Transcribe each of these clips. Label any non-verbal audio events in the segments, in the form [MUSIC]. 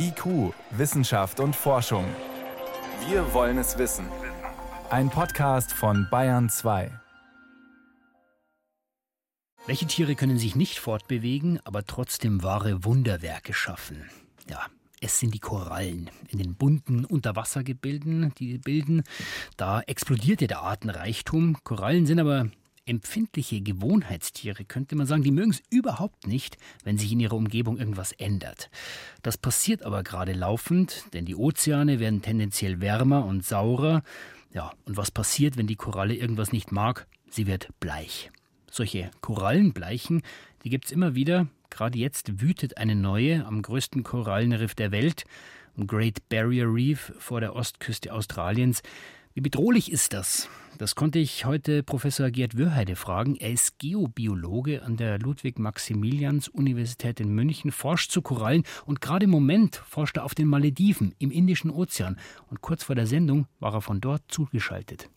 IQ, Wissenschaft und Forschung. Wir wollen es wissen. Ein Podcast von Bayern 2. Welche Tiere können sich nicht fortbewegen, aber trotzdem wahre Wunderwerke schaffen? Ja, es sind die Korallen. In den bunten Unterwassergebilden, die bilden, da explodiert ja der Artenreichtum. Korallen sind aber empfindliche Gewohnheitstiere, könnte man sagen, die mögen es überhaupt nicht, wenn sich in ihrer Umgebung irgendwas ändert. Das passiert aber gerade laufend, denn die Ozeane werden tendenziell wärmer und saurer. Ja, und was passiert, wenn die Koralle irgendwas nicht mag? Sie wird bleich. Solche Korallenbleichen, die gibt es immer wieder. Gerade jetzt wütet eine neue am größten Korallenriff der Welt, am Great Barrier Reef vor der Ostküste Australiens. Wie bedrohlich ist das? Das konnte ich heute Professor Gerd Würheide fragen. Er ist Geobiologe an der Ludwig-Maximilians-Universität in München, forscht zu Korallen und gerade im Moment forscht er auf den Malediven im Indischen Ozean. Und kurz vor der Sendung war er von dort zugeschaltet.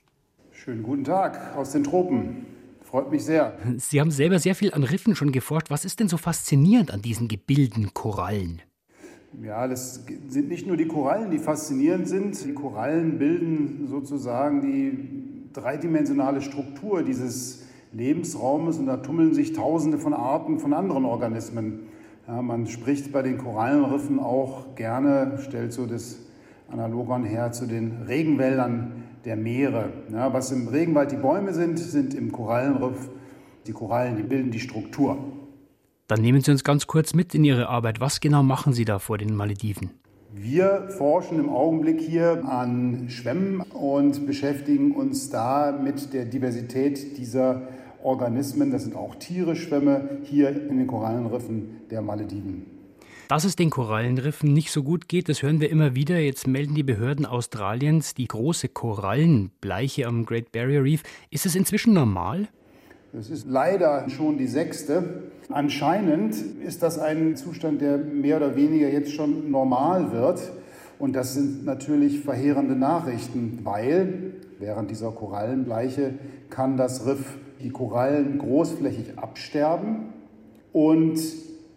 Schönen guten Tag aus den Tropen. Freut mich sehr. Sie haben selber sehr viel an Riffen schon geforscht. Was ist denn so faszinierend an diesen Gebilden Korallen? Ja, das sind nicht nur die Korallen, die faszinierend sind. Die Korallen bilden sozusagen die dreidimensionale Struktur dieses Lebensraumes und da tummeln sich Tausende von Arten von anderen Organismen. Ja, man spricht bei den Korallenriffen auch gerne, stellt so das Analogon her zu den Regenwäldern der Meere. Ja, was im Regenwald die Bäume sind, sind im Korallenriff die Korallen, die bilden die Struktur. Dann nehmen Sie uns ganz kurz mit in Ihre Arbeit. Was genau machen Sie da vor den Malediven? Wir forschen im Augenblick hier an Schwämmen und beschäftigen uns da mit der Diversität dieser Organismen. Das sind auch Tiere-Schwämme hier in den Korallenriffen der Malediven. Dass es den Korallenriffen nicht so gut geht, das hören wir immer wieder. Jetzt melden die Behörden Australiens die große Korallenbleiche am Great Barrier Reef. Ist es inzwischen normal? Es ist leider schon die sechste. Anscheinend ist das ein Zustand, der mehr oder weniger jetzt schon normal wird. Und das sind natürlich verheerende Nachrichten, weil während dieser Korallenbleiche kann das Riff die Korallen großflächig absterben. Und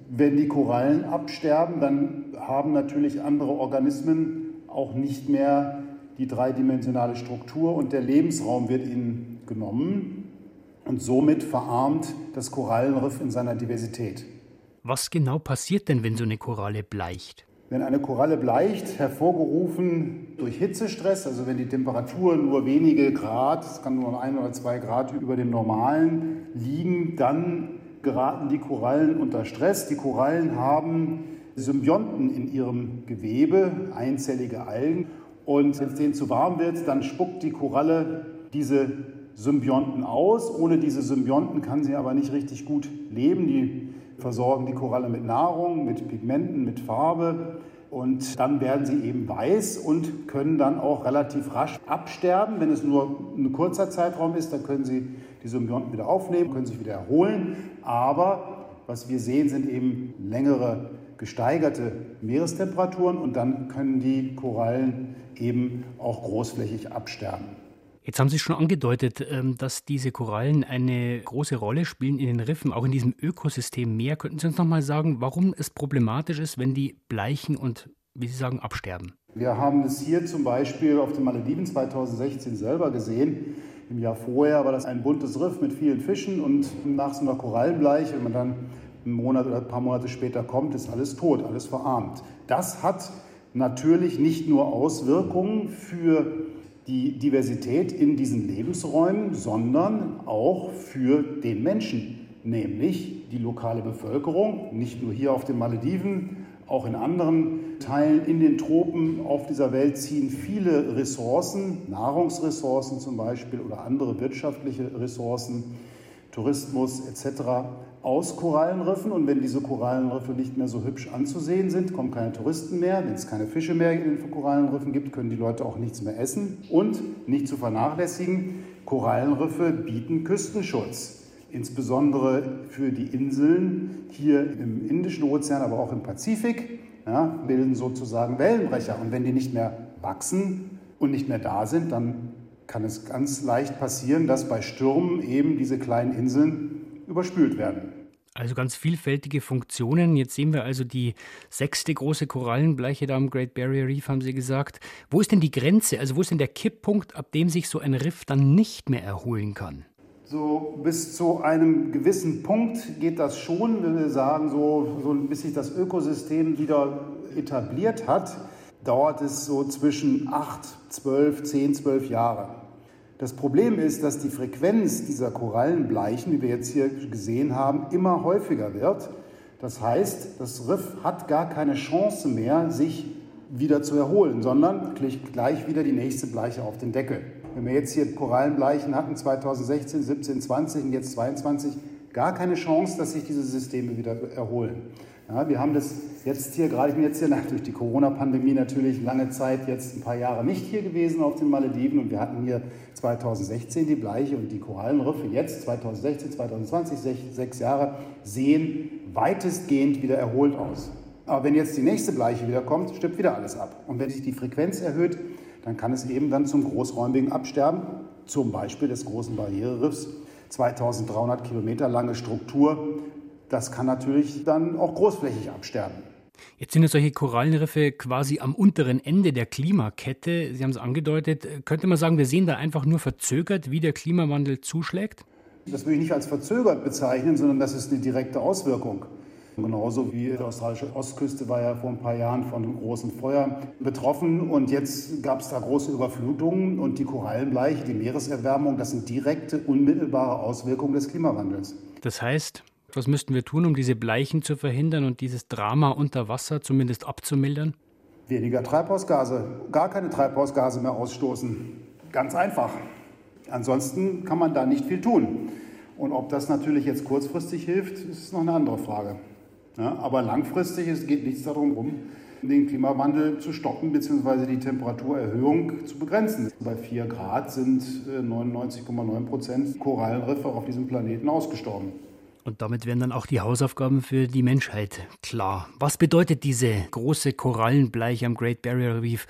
wenn die Korallen absterben, dann haben natürlich andere Organismen auch nicht mehr die dreidimensionale Struktur und der Lebensraum wird ihnen genommen. Und somit verarmt das Korallenriff in seiner Diversität. Was genau passiert denn, wenn so eine Koralle bleicht? Wenn eine Koralle bleicht, hervorgerufen durch Hitzestress, also wenn die Temperatur nur wenige Grad, es kann nur ein oder zwei Grad über dem Normalen liegen, dann geraten die Korallen unter Stress. Die Korallen haben Symbionten in ihrem Gewebe, einzellige Algen. Und wenn es denen zu warm wird, dann spuckt die Koralle diese Symbionten aus. Ohne diese Symbionten kann sie aber nicht richtig gut leben. Die versorgen die Koralle mit Nahrung, mit Pigmenten, mit Farbe. Und dann werden sie eben weiß und können dann auch relativ rasch absterben. Wenn es nur ein kurzer Zeitraum ist, dann können sie die Symbionten wieder aufnehmen, können sich wieder erholen. Aber was wir sehen, sind eben längere gesteigerte Meerestemperaturen und dann können die Korallen eben auch großflächig absterben. Jetzt haben Sie schon angedeutet, ähm, dass diese Korallen eine große Rolle spielen in den Riffen, auch in diesem Ökosystem Meer. Könnten Sie uns noch mal sagen, warum es problematisch ist, wenn die bleichen und, wie Sie sagen, absterben? Wir haben es hier zum Beispiel auf den Malediven 2016 selber gesehen. Im Jahr vorher war das ein buntes Riff mit vielen Fischen und nach so einer Korallenbleiche, wenn man dann einen Monat oder ein paar Monate später kommt, ist alles tot, alles verarmt. Das hat natürlich nicht nur Auswirkungen für die Diversität in diesen Lebensräumen, sondern auch für den Menschen, nämlich die lokale Bevölkerung, nicht nur hier auf den Malediven, auch in anderen Teilen in den Tropen auf dieser Welt ziehen viele Ressourcen, Nahrungsressourcen zum Beispiel oder andere wirtschaftliche Ressourcen, Tourismus etc aus Korallenriffen und wenn diese Korallenriffe nicht mehr so hübsch anzusehen sind, kommen keine Touristen mehr. Wenn es keine Fische mehr in den Korallenriffen gibt, können die Leute auch nichts mehr essen. Und nicht zu vernachlässigen, Korallenriffe bieten Küstenschutz. Insbesondere für die Inseln hier im Indischen Ozean, aber auch im Pazifik, ja, bilden sozusagen Wellenbrecher. Und wenn die nicht mehr wachsen und nicht mehr da sind, dann kann es ganz leicht passieren, dass bei Stürmen eben diese kleinen Inseln überspült werden. Also ganz vielfältige Funktionen. Jetzt sehen wir also die sechste große Korallenbleiche da am Great Barrier Reef, haben Sie gesagt. Wo ist denn die Grenze? Also wo ist denn der Kipppunkt, ab dem sich so ein Riff dann nicht mehr erholen kann? So bis zu einem gewissen Punkt geht das schon, wenn wir sagen, so, so bis sich das Ökosystem wieder etabliert hat, dauert es so zwischen 8, 12, 10, 12 Jahre. Das Problem ist, dass die Frequenz dieser Korallenbleichen, wie wir jetzt hier gesehen haben, immer häufiger wird. Das heißt, das Riff hat gar keine Chance mehr, sich wieder zu erholen, sondern gleich wieder die nächste Bleiche auf den Deckel. Wenn wir jetzt hier Korallenbleichen hatten, 2016, 17, 20 und jetzt 22, gar keine Chance, dass sich diese Systeme wieder erholen. Ja, wir haben das jetzt hier, gerade ich bin jetzt hier durch die Corona-Pandemie natürlich lange Zeit, jetzt ein paar Jahre nicht hier gewesen auf den Malediven und wir hatten hier 2016 die Bleiche und die Korallenriffe jetzt 2016, 2020, sech, sechs Jahre, sehen weitestgehend wieder erholt aus. Aber wenn jetzt die nächste Bleiche wieder kommt, stirbt wieder alles ab. Und wenn sich die Frequenz erhöht, dann kann es eben dann zum großräumigen Absterben, zum Beispiel des großen Barriereriffs, 2300 Kilometer lange Struktur, das kann natürlich dann auch großflächig absterben. Jetzt sind ja solche Korallenriffe quasi am unteren Ende der Klimakette. Sie haben es angedeutet. Könnte man sagen, wir sehen da einfach nur verzögert, wie der Klimawandel zuschlägt? Das würde ich nicht als verzögert bezeichnen, sondern das ist eine direkte Auswirkung. Genauso wie die australische Ostküste war ja vor ein paar Jahren von einem großen Feuer betroffen und jetzt gab es da große Überflutungen und die Korallenbleiche, die Meereserwärmung, das sind direkte, unmittelbare Auswirkungen des Klimawandels. Das heißt, was müssten wir tun, um diese Bleichen zu verhindern und dieses Drama unter Wasser zumindest abzumildern? Weniger Treibhausgase, gar keine Treibhausgase mehr ausstoßen. Ganz einfach. Ansonsten kann man da nicht viel tun. Und ob das natürlich jetzt kurzfristig hilft, ist noch eine andere Frage. Ja, aber langfristig es geht nichts darum, um den Klimawandel zu stoppen bzw. die Temperaturerhöhung zu begrenzen. Bei 4 Grad sind 99,9 äh, Prozent Korallenriffe auf diesem Planeten ausgestorben. Und damit werden dann auch die Hausaufgaben für die Menschheit klar. Was bedeutet diese große Korallenbleiche am Great Barrier Reef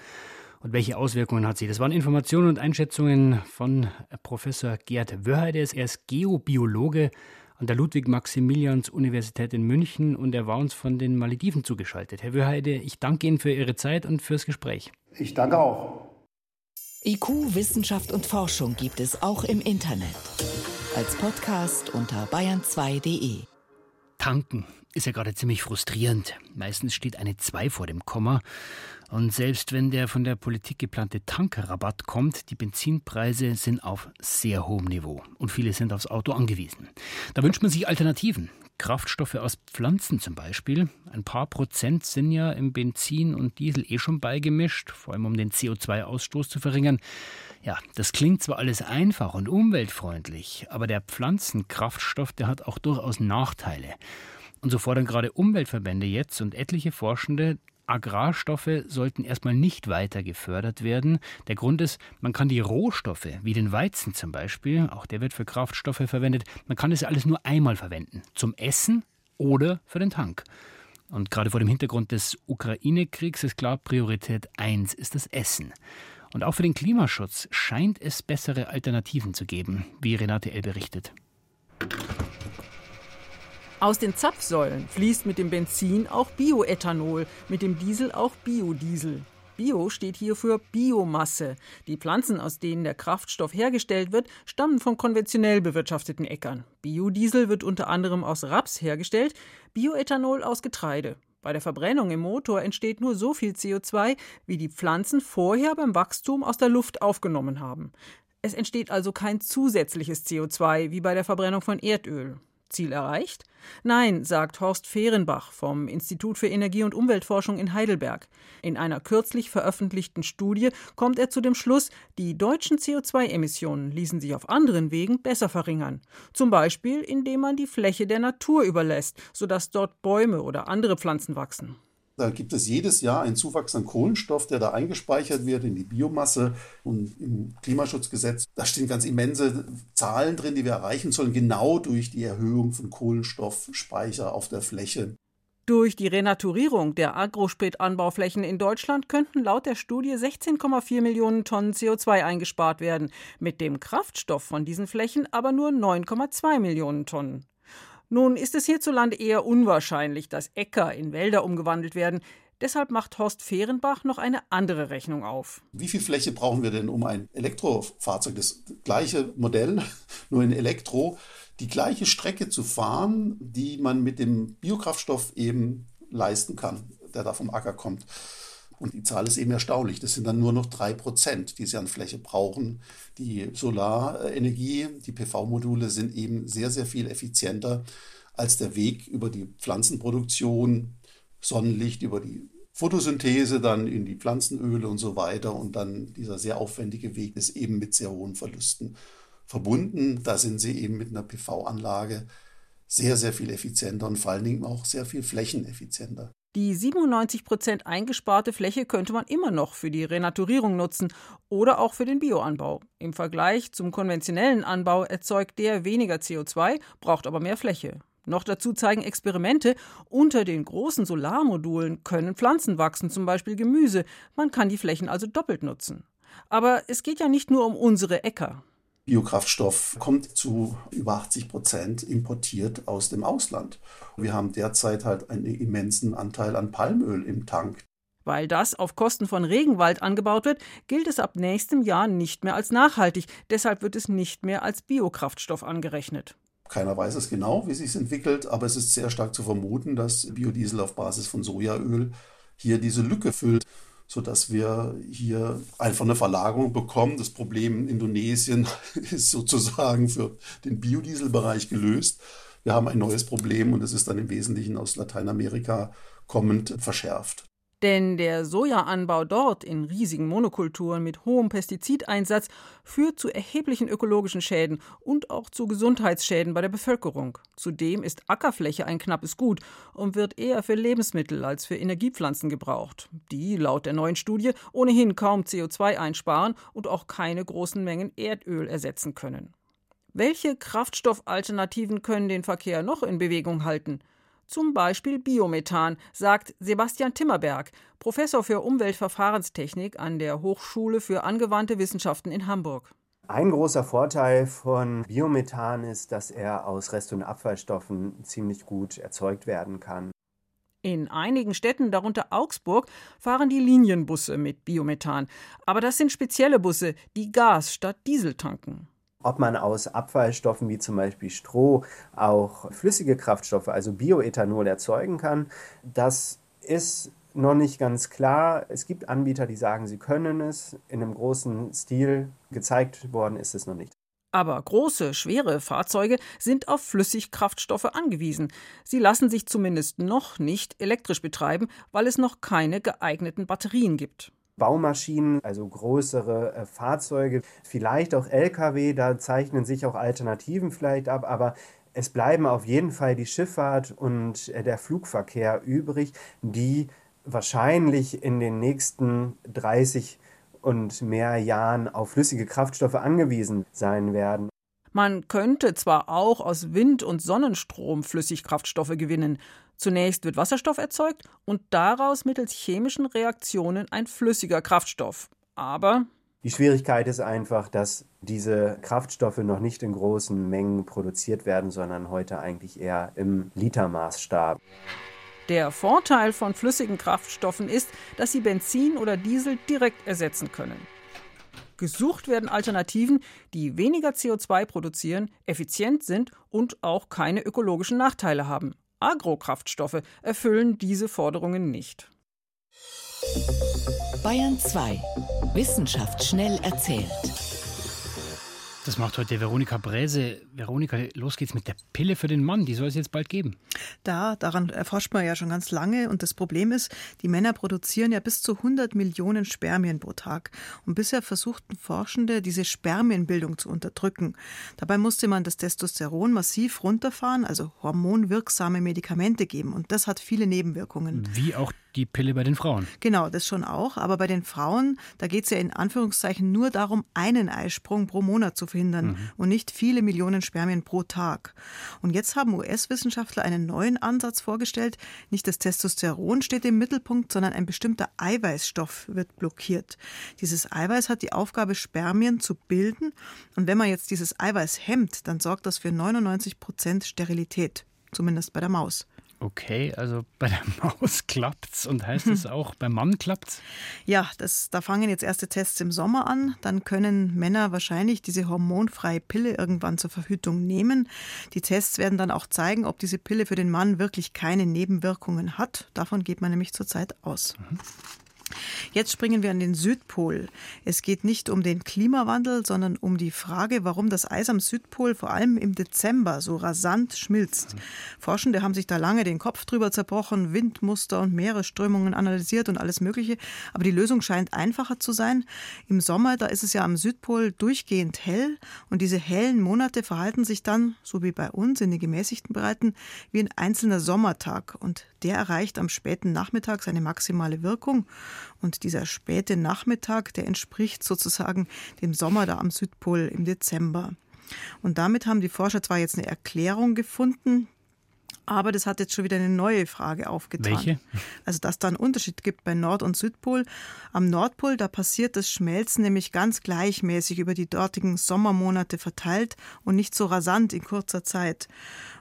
und welche Auswirkungen hat sie? Das waren Informationen und Einschätzungen von Professor Gerd Wörheide. Er ist Geobiologe an der Ludwig-Maximilians-Universität in München und er war uns von den Malediven zugeschaltet. Herr Wörheide, ich danke Ihnen für Ihre Zeit und fürs Gespräch. Ich danke auch. IQ, Wissenschaft und Forschung gibt es auch im Internet als Podcast unter bayern2.de. Tanken ist ja gerade ziemlich frustrierend. Meistens steht eine 2 vor dem Komma. Und selbst wenn der von der Politik geplante Tankrabatt kommt, die Benzinpreise sind auf sehr hohem Niveau und viele sind aufs Auto angewiesen. Da wünscht man sich Alternativen. Kraftstoffe aus Pflanzen zum Beispiel. Ein paar Prozent sind ja im Benzin und Diesel eh schon beigemischt, vor allem um den CO2-Ausstoß zu verringern. Ja, das klingt zwar alles einfach und umweltfreundlich, aber der Pflanzenkraftstoff, der hat auch durchaus Nachteile. Und so fordern gerade Umweltverbände jetzt und etliche Forschende, Agrarstoffe sollten erstmal nicht weiter gefördert werden. Der Grund ist, man kann die Rohstoffe, wie den Weizen zum Beispiel, auch der wird für Kraftstoffe verwendet, man kann das alles nur einmal verwenden. Zum Essen oder für den Tank. Und gerade vor dem Hintergrund des Ukraine-Kriegs ist klar, Priorität 1 ist das Essen. Und auch für den Klimaschutz scheint es bessere Alternativen zu geben, wie Renate L. berichtet. Aus den Zapfsäulen fließt mit dem Benzin auch Bioethanol, mit dem Diesel auch Biodiesel. Bio steht hier für Biomasse. Die Pflanzen, aus denen der Kraftstoff hergestellt wird, stammen von konventionell bewirtschafteten Äckern. Biodiesel wird unter anderem aus Raps hergestellt, Bioethanol aus Getreide. Bei der Verbrennung im Motor entsteht nur so viel CO2, wie die Pflanzen vorher beim Wachstum aus der Luft aufgenommen haben. Es entsteht also kein zusätzliches CO2 wie bei der Verbrennung von Erdöl. Ziel erreicht? Nein, sagt Horst Fehrenbach vom Institut für Energie- und Umweltforschung in Heidelberg. In einer kürzlich veröffentlichten Studie kommt er zu dem Schluss, die deutschen CO2-Emissionen ließen sich auf anderen Wegen besser verringern. Zum Beispiel, indem man die Fläche der Natur überlässt, sodass dort Bäume oder andere Pflanzen wachsen. Da gibt es jedes Jahr einen Zuwachs an Kohlenstoff, der da eingespeichert wird in die Biomasse. Und im Klimaschutzgesetz, da stehen ganz immense Zahlen drin, die wir erreichen sollen, genau durch die Erhöhung von Kohlenstoffspeicher auf der Fläche. Durch die Renaturierung der Agrospätanbauflächen in Deutschland könnten laut der Studie 16,4 Millionen Tonnen CO2 eingespart werden, mit dem Kraftstoff von diesen Flächen aber nur 9,2 Millionen Tonnen. Nun ist es hierzulande eher unwahrscheinlich, dass Äcker in Wälder umgewandelt werden. Deshalb macht Horst Fehrenbach noch eine andere Rechnung auf. Wie viel Fläche brauchen wir denn, um ein Elektrofahrzeug, das gleiche Modell, [LAUGHS] nur in Elektro, die gleiche Strecke zu fahren, die man mit dem Biokraftstoff eben leisten kann, der da vom Acker kommt? Und die Zahl ist eben erstaunlich. Das sind dann nur noch drei Prozent, die sie an Fläche brauchen. Die Solarenergie, die PV-Module sind eben sehr, sehr viel effizienter als der Weg über die Pflanzenproduktion, Sonnenlicht, über die Photosynthese, dann in die Pflanzenöle und so weiter. Und dann dieser sehr aufwendige Weg ist eben mit sehr hohen Verlusten verbunden. Da sind sie eben mit einer PV-Anlage sehr, sehr viel effizienter und vor allen Dingen auch sehr viel flächeneffizienter. Die 97 Prozent eingesparte Fläche könnte man immer noch für die Renaturierung nutzen oder auch für den Bioanbau. Im Vergleich zum konventionellen Anbau erzeugt der weniger CO2, braucht aber mehr Fläche. Noch dazu zeigen Experimente, unter den großen Solarmodulen können Pflanzen wachsen, zum Beispiel Gemüse. Man kann die Flächen also doppelt nutzen. Aber es geht ja nicht nur um unsere Äcker. Biokraftstoff kommt zu über 80 Prozent importiert aus dem Ausland. Wir haben derzeit halt einen immensen Anteil an Palmöl im Tank. Weil das auf Kosten von Regenwald angebaut wird, gilt es ab nächstem Jahr nicht mehr als nachhaltig. Deshalb wird es nicht mehr als Biokraftstoff angerechnet. Keiner weiß es genau, wie sich es entwickelt, aber es ist sehr stark zu vermuten, dass Biodiesel auf Basis von Sojaöl hier diese Lücke füllt sodass wir hier einfach eine Verlagerung bekommen. Das Problem in Indonesien [LAUGHS] ist sozusagen für den Biodieselbereich gelöst. Wir haben ein neues Problem und es ist dann im Wesentlichen aus Lateinamerika kommend verschärft. Denn der Sojaanbau dort in riesigen Monokulturen mit hohem Pestizideinsatz führt zu erheblichen ökologischen Schäden und auch zu Gesundheitsschäden bei der Bevölkerung. Zudem ist Ackerfläche ein knappes Gut und wird eher für Lebensmittel als für Energiepflanzen gebraucht, die laut der neuen Studie ohnehin kaum CO2 einsparen und auch keine großen Mengen Erdöl ersetzen können. Welche Kraftstoffalternativen können den Verkehr noch in Bewegung halten? Zum Beispiel Biomethan, sagt Sebastian Timmerberg, Professor für Umweltverfahrenstechnik an der Hochschule für angewandte Wissenschaften in Hamburg. Ein großer Vorteil von Biomethan ist, dass er aus Rest- und Abfallstoffen ziemlich gut erzeugt werden kann. In einigen Städten, darunter Augsburg, fahren die Linienbusse mit Biomethan. Aber das sind spezielle Busse, die Gas statt Diesel tanken ob man aus Abfallstoffen wie zum Beispiel Stroh auch flüssige Kraftstoffe, also Bioethanol, erzeugen kann. Das ist noch nicht ganz klar. Es gibt Anbieter, die sagen, sie können es. In einem großen Stil gezeigt worden ist es noch nicht. Aber große, schwere Fahrzeuge sind auf Flüssigkraftstoffe angewiesen. Sie lassen sich zumindest noch nicht elektrisch betreiben, weil es noch keine geeigneten Batterien gibt. Baumaschinen, also größere äh, Fahrzeuge, vielleicht auch Lkw, da zeichnen sich auch Alternativen vielleicht ab, aber es bleiben auf jeden Fall die Schifffahrt und äh, der Flugverkehr übrig, die wahrscheinlich in den nächsten 30 und mehr Jahren auf flüssige Kraftstoffe angewiesen sein werden. Man könnte zwar auch aus Wind- und Sonnenstrom Flüssigkraftstoffe gewinnen, Zunächst wird Wasserstoff erzeugt und daraus mittels chemischen Reaktionen ein flüssiger Kraftstoff. Aber die Schwierigkeit ist einfach, dass diese Kraftstoffe noch nicht in großen Mengen produziert werden, sondern heute eigentlich eher im Litermaßstab. Der Vorteil von flüssigen Kraftstoffen ist, dass sie Benzin oder Diesel direkt ersetzen können. Gesucht werden Alternativen, die weniger CO2 produzieren, effizient sind und auch keine ökologischen Nachteile haben. Agrokraftstoffe erfüllen diese Forderungen nicht. Bayern 2. Wissenschaft schnell erzählt. Das macht heute Veronika Bräse. Veronika, los geht's mit der Pille für den Mann. Die soll es jetzt bald geben. Da, daran erforscht man ja schon ganz lange. Und das Problem ist, die Männer produzieren ja bis zu 100 Millionen Spermien pro Tag. Und bisher versuchten Forschende, diese Spermienbildung zu unterdrücken. Dabei musste man das Testosteron massiv runterfahren, also hormonwirksame Medikamente geben. Und das hat viele Nebenwirkungen. Wie auch die Pille bei den Frauen. Genau, das schon auch. Aber bei den Frauen, da geht es ja in Anführungszeichen nur darum, einen Eisprung pro Monat zu verhindern mhm. und nicht viele Millionen Spermien pro Tag. Und jetzt haben US-Wissenschaftler einen neuen Ansatz vorgestellt. Nicht das Testosteron steht im Mittelpunkt, sondern ein bestimmter Eiweißstoff wird blockiert. Dieses Eiweiß hat die Aufgabe, Spermien zu bilden. Und wenn man jetzt dieses Eiweiß hemmt, dann sorgt das für 99 Prozent Sterilität. zumindest bei der Maus. Okay, also bei der [LAUGHS] Maus klappt's und heißt es auch, beim Mann klappt's? Ja, das, da fangen jetzt erste Tests im Sommer an. Dann können Männer wahrscheinlich diese hormonfreie Pille irgendwann zur Verhütung nehmen. Die Tests werden dann auch zeigen, ob diese Pille für den Mann wirklich keine Nebenwirkungen hat. Davon geht man nämlich zurzeit aus. Mhm. Jetzt springen wir an den Südpol. Es geht nicht um den Klimawandel, sondern um die Frage, warum das Eis am Südpol vor allem im Dezember so rasant schmilzt. Forschende haben sich da lange den Kopf drüber zerbrochen, Windmuster und Meeresströmungen analysiert und alles Mögliche. Aber die Lösung scheint einfacher zu sein. Im Sommer, da ist es ja am Südpol durchgehend hell und diese hellen Monate verhalten sich dann, so wie bei uns in den gemäßigten Breiten, wie ein einzelner Sommertag. Und der erreicht am späten Nachmittag seine maximale Wirkung. Und dieser späte Nachmittag, der entspricht sozusagen dem Sommer da am Südpol im Dezember. Und damit haben die Forscher zwar jetzt eine Erklärung gefunden, aber das hat jetzt schon wieder eine neue Frage aufgetan. Welche? Also, dass da einen Unterschied gibt bei Nord- und Südpol. Am Nordpol, da passiert das Schmelzen nämlich ganz gleichmäßig über die dortigen Sommermonate verteilt und nicht so rasant in kurzer Zeit.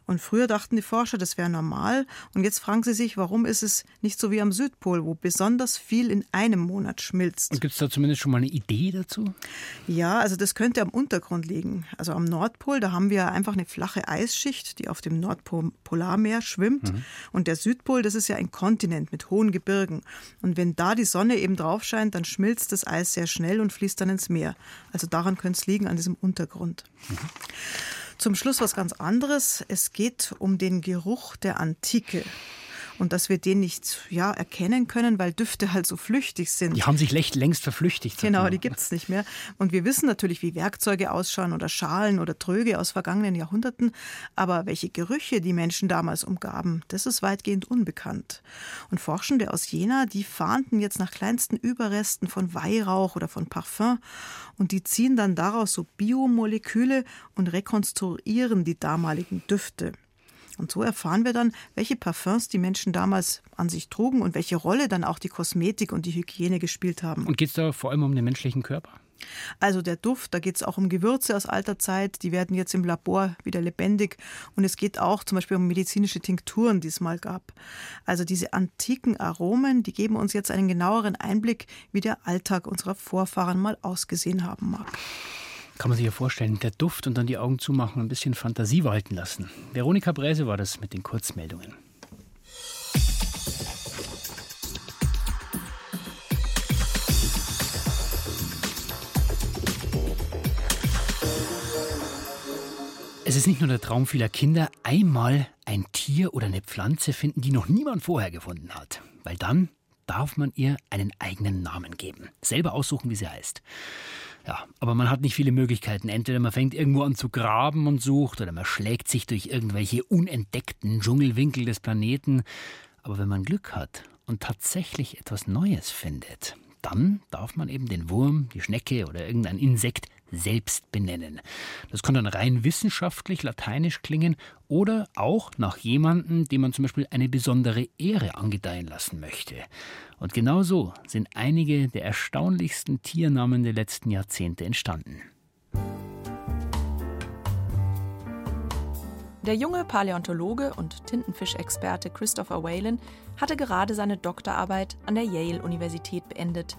Und früher dachten die Forscher, das wäre normal. Und jetzt fragen sie sich, warum ist es nicht so wie am Südpol, wo besonders viel in einem Monat schmilzt. Und gibt es da zumindest schon mal eine Idee dazu? Ja, also das könnte am Untergrund liegen. Also am Nordpol, da haben wir einfach eine flache Eisschicht, die auf dem Nordpolarmeer schwimmt. Mhm. Und der Südpol, das ist ja ein Kontinent mit hohen Gebirgen. Und wenn da die Sonne eben drauf scheint, dann schmilzt das Eis sehr schnell und fließt dann ins Meer. Also daran könnte es liegen, an diesem Untergrund. Mhm. Zum Schluss was ganz anderes. Es geht um den Geruch der Antike und dass wir den nicht ja, erkennen können, weil Düfte halt so flüchtig sind. Die haben sich längst verflüchtigt. Genau, die gibt es nicht mehr. Und wir wissen natürlich, wie Werkzeuge ausschauen oder Schalen oder Tröge aus vergangenen Jahrhunderten. Aber welche Gerüche die Menschen damals umgaben, das ist weitgehend unbekannt. Und Forschende aus Jena, die fahnden jetzt nach kleinsten Überresten von Weihrauch oder von Parfum und die ziehen dann daraus so Biomoleküle und rekonstruieren die damaligen Düfte. Und so erfahren wir dann, welche Parfums die Menschen damals an sich trugen und welche Rolle dann auch die Kosmetik und die Hygiene gespielt haben. Und geht es da vor allem um den menschlichen Körper? Also der Duft, da geht es auch um Gewürze aus alter Zeit, die werden jetzt im Labor wieder lebendig. Und es geht auch zum Beispiel um medizinische Tinkturen, die es mal gab. Also diese antiken Aromen, die geben uns jetzt einen genaueren Einblick, wie der Alltag unserer Vorfahren mal ausgesehen haben mag. Kann man sich ja vorstellen, der Duft und dann die Augen zumachen, ein bisschen Fantasie walten lassen. Veronika Bräse war das mit den Kurzmeldungen. Es ist nicht nur der Traum vieler Kinder, einmal ein Tier oder eine Pflanze finden, die noch niemand vorher gefunden hat. Weil dann darf man ihr einen eigenen Namen geben. Selber aussuchen, wie sie heißt. Ja, aber man hat nicht viele Möglichkeiten. Entweder man fängt irgendwo an zu graben und sucht, oder man schlägt sich durch irgendwelche unentdeckten Dschungelwinkel des Planeten. Aber wenn man Glück hat und tatsächlich etwas Neues findet, dann darf man eben den Wurm, die Schnecke oder irgendein Insekt selbst benennen. Das kann dann rein wissenschaftlich lateinisch klingen oder auch nach jemandem, dem man zum Beispiel eine besondere Ehre angedeihen lassen möchte. Und genau so sind einige der erstaunlichsten Tiernamen der letzten Jahrzehnte entstanden. Der junge Paläontologe und Tintenfischexperte Christopher Whalen hatte gerade seine Doktorarbeit an der Yale-Universität beendet.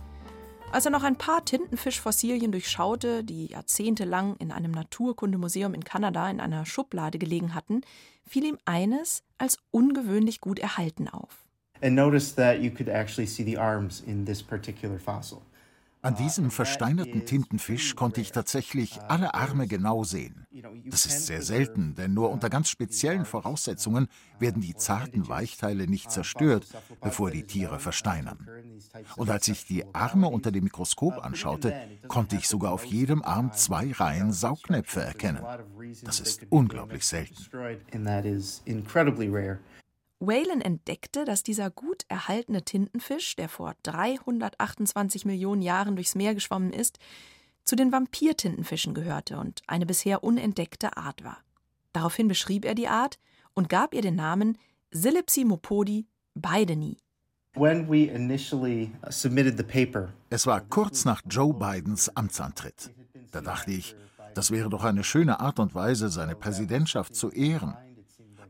Als er noch ein paar Tintenfischfossilien durchschaute, die jahrzehntelang in einem Naturkundemuseum in Kanada in einer Schublade gelegen hatten, fiel ihm eines als ungewöhnlich gut erhalten auf. And notice that you could actually see the arms in this particular fossil. An diesem versteinerten Tintenfisch konnte ich tatsächlich alle Arme genau sehen. Das ist sehr selten, denn nur unter ganz speziellen Voraussetzungen werden die zarten Weichteile nicht zerstört, bevor die Tiere versteinern. Und als ich die Arme unter dem Mikroskop anschaute, konnte ich sogar auf jedem Arm zwei Reihen Saugnäpfe erkennen. Das ist unglaublich selten. Whalen entdeckte, dass dieser gut erhaltene Tintenfisch, der vor 328 Millionen Jahren durchs Meer geschwommen ist, zu den Vampirtintenfischen gehörte und eine bisher unentdeckte Art war. Daraufhin beschrieb er die Art und gab ihr den Namen Silipsimopodi baideni. Es war kurz nach Joe Bidens Amtsantritt. Da dachte ich, das wäre doch eine schöne Art und Weise, seine Präsidentschaft zu ehren.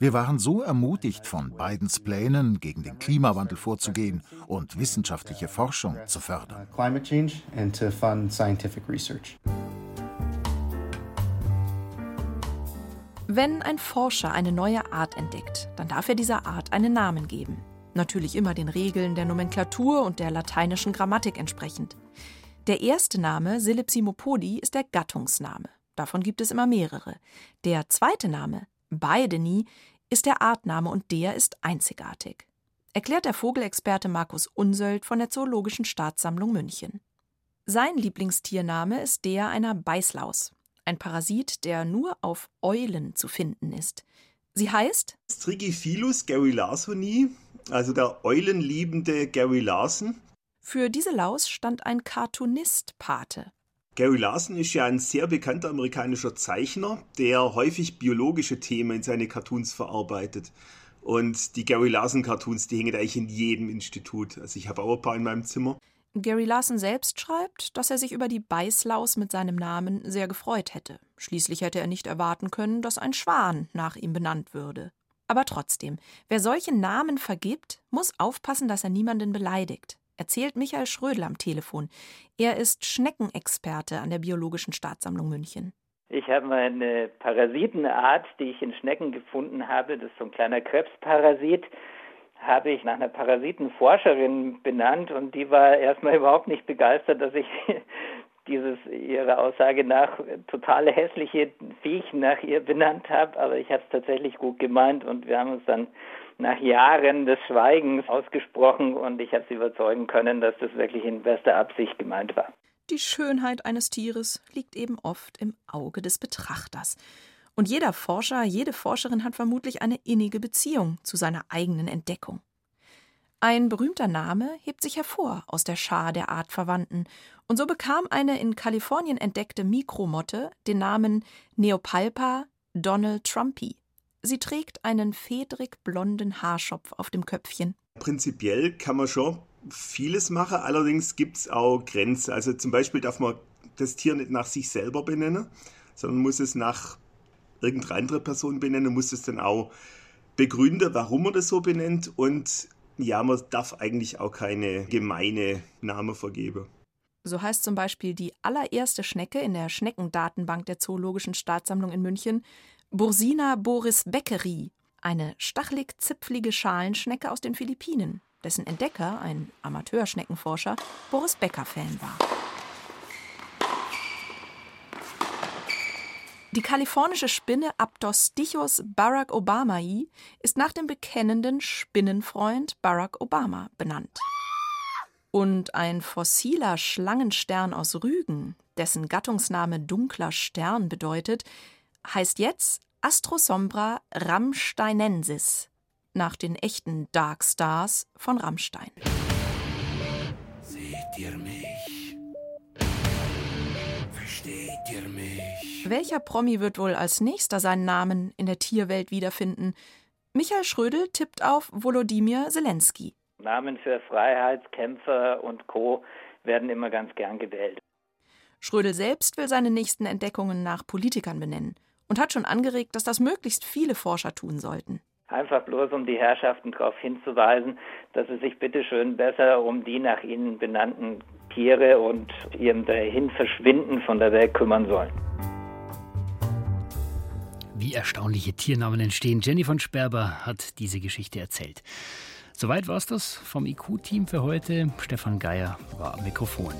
Wir waren so ermutigt von Bidens Plänen, gegen den Klimawandel vorzugehen und wissenschaftliche Forschung zu fördern. Wenn ein Forscher eine neue Art entdeckt, dann darf er dieser Art einen Namen geben. Natürlich immer den Regeln der Nomenklatur und der lateinischen Grammatik entsprechend. Der erste Name, Silipsimopodi, ist der Gattungsname. Davon gibt es immer mehrere. Der zweite Name, Baideni, ist der Artname und der ist einzigartig. Erklärt der Vogelexperte Markus Unsöld von der Zoologischen Staatssammlung München. Sein Lieblingstiername ist der einer Beißlaus, ein Parasit, der nur auf Eulen zu finden ist. Sie heißt Strigiphilus Gary Larsoni, also der eulenliebende Gary Larson. Für diese Laus stand ein Cartoonist Pate. Gary Larson ist ja ein sehr bekannter amerikanischer Zeichner, der häufig biologische Themen in seine Cartoons verarbeitet. Und die Gary Larson Cartoons, die hängen eigentlich in jedem Institut. Also ich habe auch ein paar in meinem Zimmer. Gary Larson selbst schreibt, dass er sich über die Beißlaus mit seinem Namen sehr gefreut hätte. Schließlich hätte er nicht erwarten können, dass ein Schwan nach ihm benannt würde. Aber trotzdem, wer solche Namen vergibt, muss aufpassen, dass er niemanden beleidigt erzählt Michael Schrödel am Telefon. Er ist Schneckenexperte an der Biologischen Staatssammlung München. Ich habe eine Parasitenart, die ich in Schnecken gefunden habe. Das ist so ein kleiner Krebsparasit. Habe ich nach einer Parasitenforscherin benannt und die war erstmal [LAUGHS] überhaupt nicht begeistert, dass ich [LAUGHS] dieses ihrer Aussage nach totale hässliche Viech nach ihr benannt habe. Aber ich habe es tatsächlich gut gemeint und wir haben uns dann nach Jahren des Schweigens ausgesprochen und ich habe sie überzeugen können, dass das wirklich in bester Absicht gemeint war. Die Schönheit eines Tieres liegt eben oft im Auge des Betrachters. Und jeder Forscher, jede Forscherin hat vermutlich eine innige Beziehung zu seiner eigenen Entdeckung. Ein berühmter Name hebt sich hervor aus der Schar der Artverwandten, und so bekam eine in Kalifornien entdeckte Mikromotte den Namen Neopalpa Donald Trumpy. Sie trägt einen fedrig blonden Haarschopf auf dem Köpfchen. Prinzipiell kann man schon vieles machen, allerdings gibt es auch Grenzen. Also zum Beispiel darf man das Tier nicht nach sich selber benennen, sondern muss es nach irgendeiner anderen Person benennen, muss es dann auch begründen, warum man das so benennt und ja, man darf eigentlich auch keine gemeine Namen vergeben. So heißt zum Beispiel die allererste Schnecke in der Schneckendatenbank der Zoologischen Staatssammlung in München Bursina boris beckeri, eine stachelig-zipflige Schalenschnecke aus den Philippinen, dessen Entdecker, ein Amateurschneckenforscher, Boris Becker-Fan war. Die kalifornische Spinne Aptostichus Barack Obamai ist nach dem bekennenden Spinnenfreund Barack Obama benannt. Und ein fossiler Schlangenstern aus Rügen, dessen Gattungsname dunkler Stern bedeutet, heißt jetzt Astrosombra Rammsteinensis, nach den echten Dark Stars von Rammstein. Seht ihr mich? Versteht ihr mich? Welcher Promi wird wohl als nächster seinen Namen in der Tierwelt wiederfinden? Michael Schrödel tippt auf Volodymyr Zelensky. Namen für Freiheitskämpfer und Co. werden immer ganz gern gewählt. Schrödel selbst will seine nächsten Entdeckungen nach Politikern benennen und hat schon angeregt, dass das möglichst viele Forscher tun sollten. Einfach bloß, um die Herrschaften darauf hinzuweisen, dass sie sich bitte schön besser um die nach ihnen benannten Tiere und ihrem dahin Verschwinden von der Welt kümmern sollen. Wie erstaunliche Tiernamen entstehen. Jenny von Sperber hat diese Geschichte erzählt. Soweit war es das vom IQ-Team für heute. Stefan Geier war am Mikrofon.